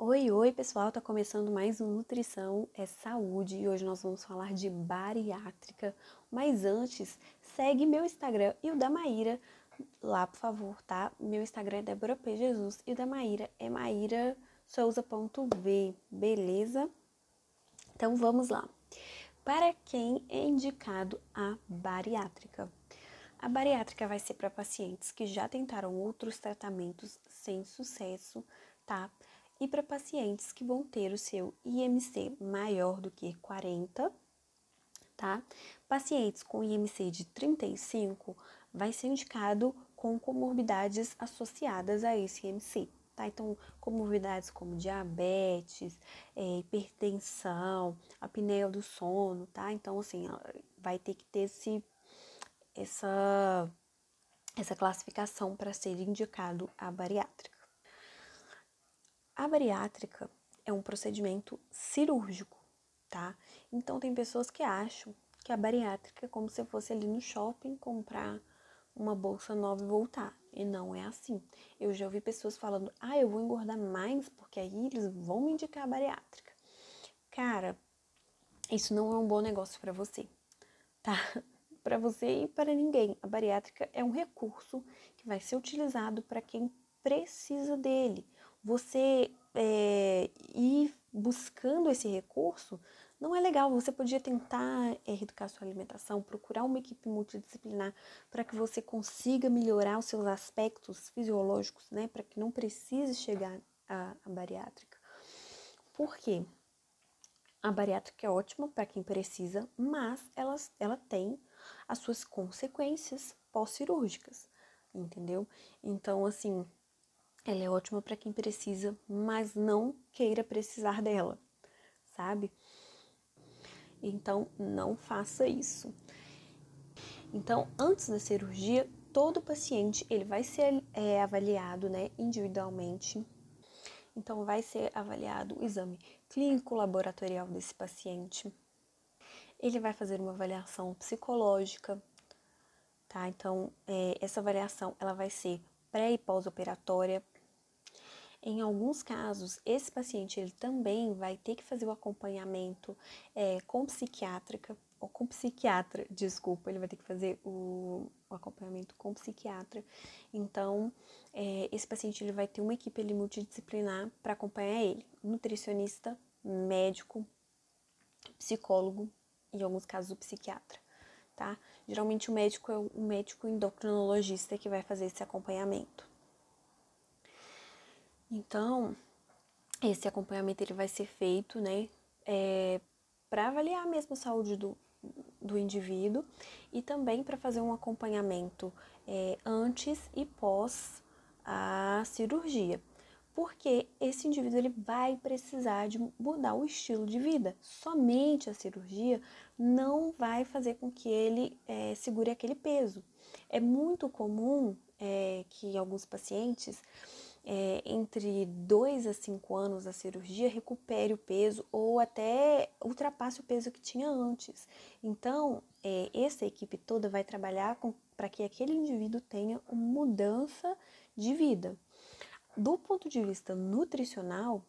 Oi, oi, pessoal, tá começando mais um Nutrição é Saúde e hoje nós vamos falar de bariátrica. Mas antes, segue meu Instagram e o da Maíra lá, por favor, tá? Meu Instagram é Débora P. Jesus e o da Maíra é maírasouza.v, beleza? Então vamos lá. Para quem é indicado a bariátrica? A bariátrica vai ser para pacientes que já tentaram outros tratamentos sem sucesso, tá? E para pacientes que vão ter o seu IMC maior do que 40, tá? Pacientes com IMC de 35 vai ser indicado com comorbidades associadas a esse IMC, tá? Então, comorbidades como diabetes, é, hipertensão, apneia do sono, tá? Então, assim, vai ter que ter esse, essa, essa classificação para ser indicado a bariátrica. A bariátrica é um procedimento cirúrgico, tá? Então tem pessoas que acham que a bariátrica é como se fosse ali no shopping comprar uma bolsa nova e voltar. E não é assim. Eu já ouvi pessoas falando: "Ah, eu vou engordar mais porque aí eles vão me indicar a bariátrica". Cara, isso não é um bom negócio para você, tá? Para você e para ninguém. A bariátrica é um recurso que vai ser utilizado para quem precisa dele você é, ir buscando esse recurso não é legal. Você podia tentar é, reeducar sua alimentação, procurar uma equipe multidisciplinar para que você consiga melhorar os seus aspectos fisiológicos, né? Para que não precise chegar à, à bariátrica. Por quê? A bariátrica é ótima para quem precisa, mas ela, ela tem as suas consequências pós-cirúrgicas, entendeu? Então, assim, ela é ótima para quem precisa, mas não queira precisar dela, sabe? Então, não faça isso. Então, antes da cirurgia, todo paciente ele vai ser é, avaliado, né, individualmente. Então, vai ser avaliado o exame clínico laboratorial desse paciente. Ele vai fazer uma avaliação psicológica, tá? Então, é, essa avaliação ela vai ser pré e pós-operatória em alguns casos, esse paciente ele também vai ter que fazer o acompanhamento é, com psiquiátrica ou com psiquiatra, desculpa, ele vai ter que fazer o, o acompanhamento com psiquiatra. Então, é, esse paciente ele vai ter uma equipe ele, multidisciplinar para acompanhar ele, nutricionista, médico, psicólogo e em alguns casos o psiquiatra, tá? Geralmente o médico é o médico endocrinologista que vai fazer esse acompanhamento. Então, esse acompanhamento ele vai ser feito, né, é, para avaliar mesmo a saúde do, do indivíduo e também para fazer um acompanhamento é, antes e pós a cirurgia, porque esse indivíduo ele vai precisar de mudar o estilo de vida. Somente a cirurgia não vai fazer com que ele é, segure aquele peso. É muito comum é, que alguns pacientes é, entre 2 a 5 anos da cirurgia recupere o peso ou até ultrapasse o peso que tinha antes. Então, é, essa equipe toda vai trabalhar para que aquele indivíduo tenha uma mudança de vida. Do ponto de vista nutricional,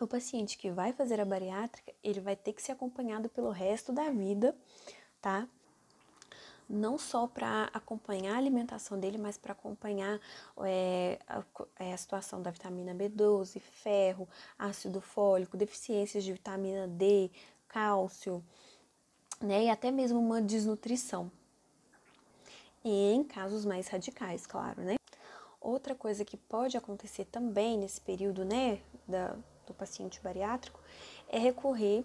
o paciente que vai fazer a bariátrica, ele vai ter que ser acompanhado pelo resto da vida, tá? Não só para acompanhar a alimentação dele, mas para acompanhar é, a, é, a, situação da vitamina B12, ferro, ácido fólico, deficiências de vitamina D, cálcio, né, e até mesmo uma desnutrição. E em casos mais radicais, claro, né? Outra coisa que pode acontecer também nesse período, né, da, do paciente bariátrico, é recorrer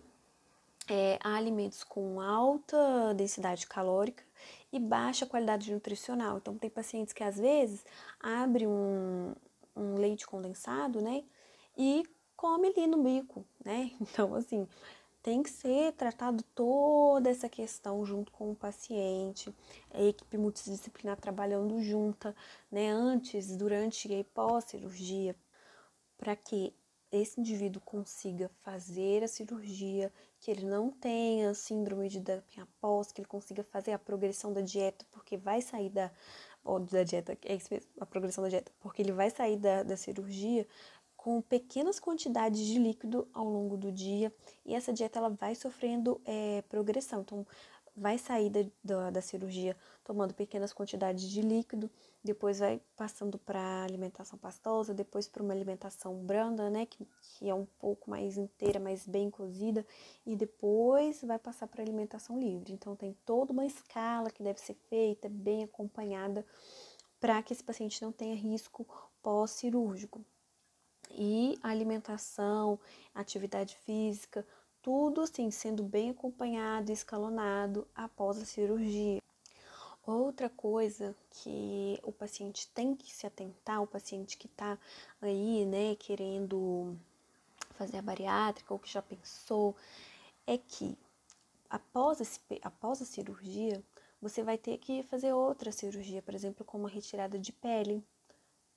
é, a alimentos com alta densidade calórica e baixa qualidade nutricional. Então, tem pacientes que às vezes abrem um, um leite condensado, né, e come ali no bico, né? Então, assim, tem que ser tratado toda essa questão junto com o paciente, a equipe multidisciplinar trabalhando junta, né, antes, durante e pós-cirurgia, para que esse indivíduo consiga fazer a cirurgia, que ele não tenha síndrome de dumping após, que ele consiga fazer a progressão da dieta, porque vai sair da, ou da dieta, é isso mesmo, a progressão da dieta, porque ele vai sair da, da cirurgia com pequenas quantidades de líquido ao longo do dia e essa dieta ela vai sofrendo é, progressão. Então, vai sair da, da, da, cirurgia tomando pequenas quantidades de líquido, depois vai passando para alimentação pastosa, depois para uma alimentação branda, né, que, que é um pouco mais inteira, mais bem cozida, e depois vai passar para alimentação livre. Então, tem toda uma escala que deve ser feita, bem acompanhada, para que esse paciente não tenha risco pós-cirúrgico. E alimentação, atividade física, tudo assim sendo bem acompanhado e escalonado após a cirurgia. Outra coisa que o paciente tem que se atentar, o paciente que está aí, né, querendo fazer a bariátrica ou que já pensou, é que após, esse, após a cirurgia, você vai ter que fazer outra cirurgia, por exemplo, com uma retirada de pele,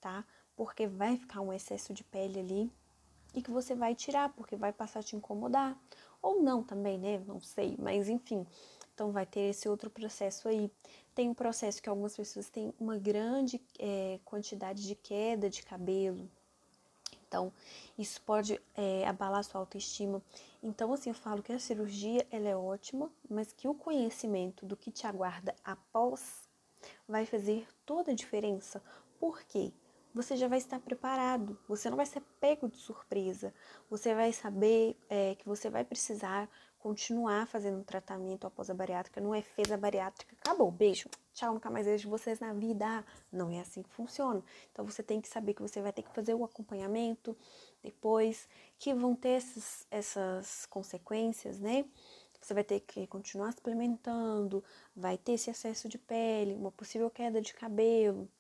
tá? Porque vai ficar um excesso de pele ali e que você vai tirar, porque vai passar a te incomodar. Ou não também, né? Não sei, mas enfim. Então vai ter esse outro processo aí. Tem um processo que algumas pessoas têm uma grande é, quantidade de queda de cabelo. Então, isso pode é, abalar sua autoestima. Então, assim, eu falo que a cirurgia ela é ótima, mas que o conhecimento do que te aguarda após vai fazer toda a diferença. Por quê? Você já vai estar preparado, você não vai ser pego de surpresa, você vai saber é, que você vai precisar continuar fazendo um tratamento após a bariátrica, não é fez a bariátrica, acabou, beijo, tchau, nunca mais vejo vocês na vida, não é assim que funciona. Então você tem que saber que você vai ter que fazer o acompanhamento depois, que vão ter essas, essas consequências, né? Você vai ter que continuar suplementando, vai ter esse excesso de pele, uma possível queda de cabelo,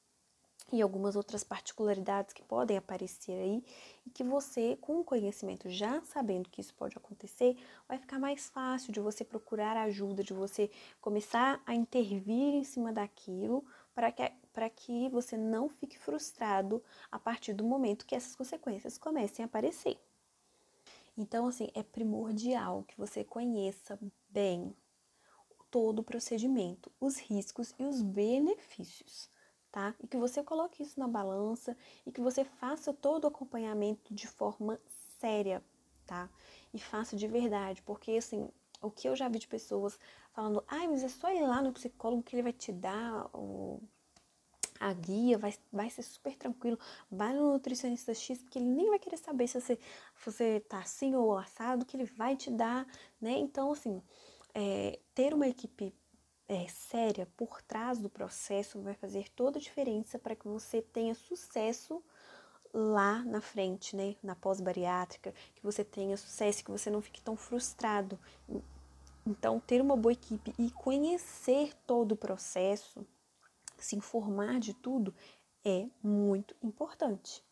e algumas outras particularidades que podem aparecer aí e que você, com o conhecimento, já sabendo que isso pode acontecer, vai ficar mais fácil de você procurar ajuda, de você começar a intervir em cima daquilo para que, para que você não fique frustrado a partir do momento que essas consequências comecem a aparecer. Então, assim, é primordial que você conheça bem todo o procedimento, os riscos e os benefícios tá? E que você coloque isso na balança e que você faça todo o acompanhamento de forma séria, tá? E faça de verdade, porque assim, o que eu já vi de pessoas falando, ai, mas é só ir lá no psicólogo que ele vai te dar o, a guia, vai, vai ser super tranquilo. Vai no nutricionista X, porque ele nem vai querer saber se você, se você tá assim ou assado, que ele vai te dar, né? Então, assim, é, ter uma equipe é, séria por trás do processo vai fazer toda a diferença para que você tenha sucesso lá na frente, né, na pós-bariátrica, que você tenha sucesso, que você não fique tão frustrado. Então, ter uma boa equipe e conhecer todo o processo, se informar de tudo, é muito importante.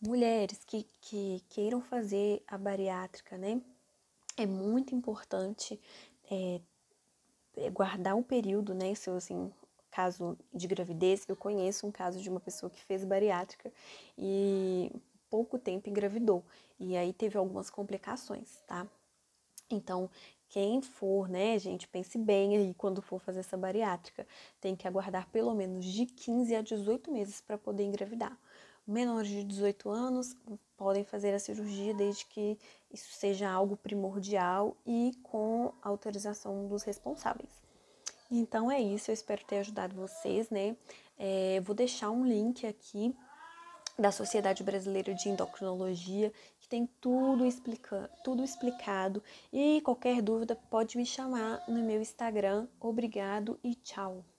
Mulheres que, que queiram fazer a bariátrica, né, é muito importante é, guardar um período, né? Se assim, caso de gravidez, eu conheço um caso de uma pessoa que fez bariátrica e pouco tempo engravidou. E aí teve algumas complicações, tá? Então, quem for, né, gente, pense bem aí quando for fazer essa bariátrica. Tem que aguardar pelo menos de 15 a 18 meses para poder engravidar. Menores de 18 anos podem fazer a cirurgia desde que isso seja algo primordial e com autorização dos responsáveis. Então é isso, eu espero ter ajudado vocês, né? É, vou deixar um link aqui da Sociedade Brasileira de Endocrinologia, que tem tudo, explica, tudo explicado. E qualquer dúvida pode me chamar no meu Instagram. Obrigado e tchau!